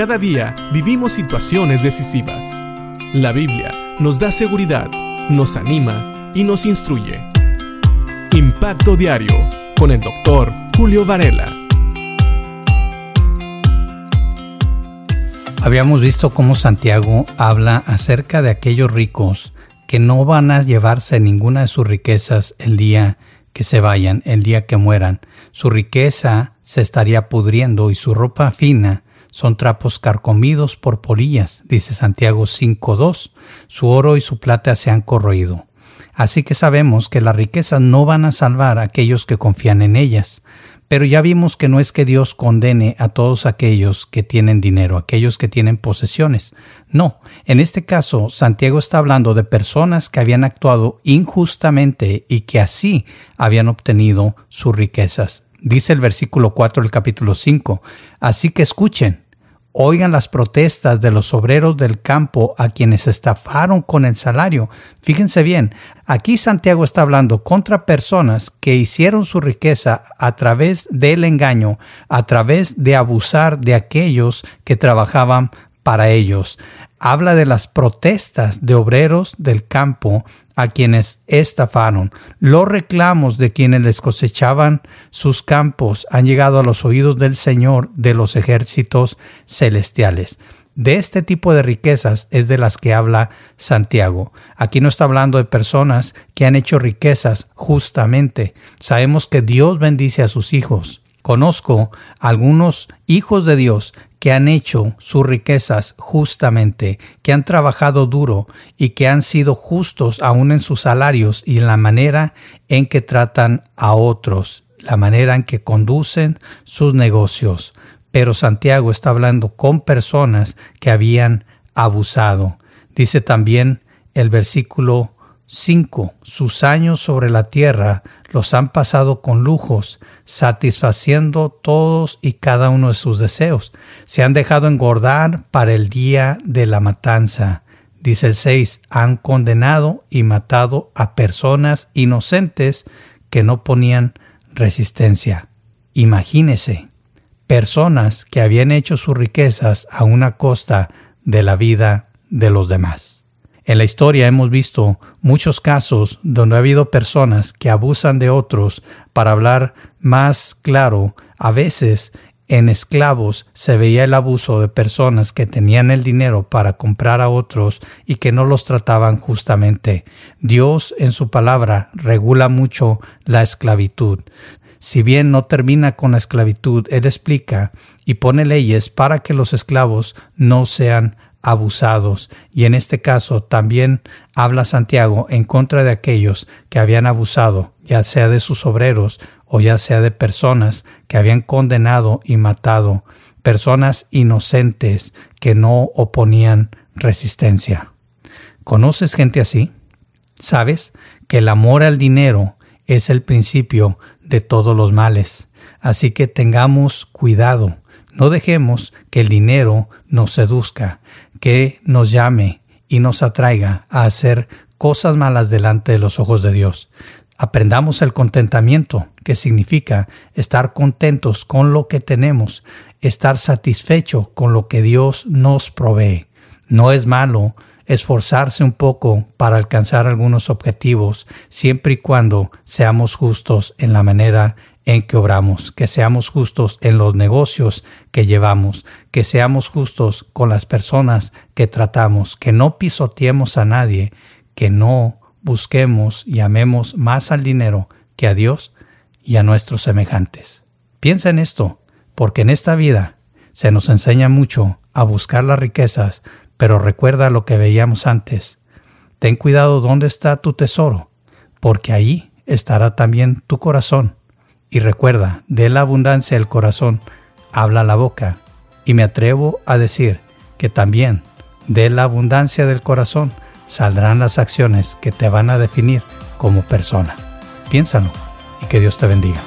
Cada día vivimos situaciones decisivas. La Biblia nos da seguridad, nos anima y nos instruye. Impacto Diario con el doctor Julio Varela. Habíamos visto cómo Santiago habla acerca de aquellos ricos que no van a llevarse ninguna de sus riquezas el día que se vayan, el día que mueran. Su riqueza se estaría pudriendo y su ropa fina son trapos carcomidos por polillas, dice Santiago 5.2. Su oro y su plata se han corroído. Así que sabemos que las riquezas no van a salvar a aquellos que confían en ellas. Pero ya vimos que no es que Dios condene a todos aquellos que tienen dinero, aquellos que tienen posesiones. No, en este caso Santiago está hablando de personas que habían actuado injustamente y que así habían obtenido sus riquezas. Dice el versículo 4 del capítulo 5. Así que escuchen, Oigan las protestas de los obreros del campo a quienes estafaron con el salario. Fíjense bien, aquí Santiago está hablando contra personas que hicieron su riqueza a través del engaño, a través de abusar de aquellos que trabajaban para ellos. Habla de las protestas de obreros del campo a quienes estafaron. Los reclamos de quienes les cosechaban sus campos han llegado a los oídos del Señor de los ejércitos celestiales. De este tipo de riquezas es de las que habla Santiago. Aquí no está hablando de personas que han hecho riquezas justamente. Sabemos que Dios bendice a sus hijos. Conozco algunos hijos de Dios que han hecho sus riquezas justamente, que han trabajado duro y que han sido justos aún en sus salarios y en la manera en que tratan a otros, la manera en que conducen sus negocios. Pero Santiago está hablando con personas que habían abusado. Dice también el versículo 5. Sus años sobre la tierra los han pasado con lujos, satisfaciendo todos y cada uno de sus deseos. Se han dejado engordar para el día de la matanza. Dice el 6. Han condenado y matado a personas inocentes que no ponían resistencia. Imagínese, personas que habían hecho sus riquezas a una costa de la vida de los demás. En la historia hemos visto muchos casos donde ha habido personas que abusan de otros para hablar más claro. A veces en esclavos se veía el abuso de personas que tenían el dinero para comprar a otros y que no los trataban justamente. Dios en su palabra regula mucho la esclavitud. Si bien no termina con la esclavitud, Él explica y pone leyes para que los esclavos no sean abusados. Y en este caso también habla Santiago en contra de aquellos que habían abusado, ya sea de sus obreros o ya sea de personas que habían condenado y matado, personas inocentes que no oponían resistencia. ¿Conoces gente así? ¿Sabes que el amor al dinero es el principio de todos los males? Así que tengamos cuidado no dejemos que el dinero nos seduzca, que nos llame y nos atraiga a hacer cosas malas delante de los ojos de Dios. Aprendamos el contentamiento, que significa estar contentos con lo que tenemos, estar satisfecho con lo que Dios nos provee. No es malo esforzarse un poco para alcanzar algunos objetivos, siempre y cuando seamos justos en la manera en que obramos, que seamos justos en los negocios que llevamos, que seamos justos con las personas que tratamos, que no pisoteemos a nadie, que no busquemos y amemos más al dinero que a Dios y a nuestros semejantes. Piensa en esto, porque en esta vida se nos enseña mucho a buscar las riquezas, pero recuerda lo que veíamos antes. Ten cuidado dónde está tu tesoro, porque ahí estará también tu corazón y recuerda, de la abundancia del corazón habla la boca. Y me atrevo a decir que también de la abundancia del corazón saldrán las acciones que te van a definir como persona. Piénsalo y que Dios te bendiga.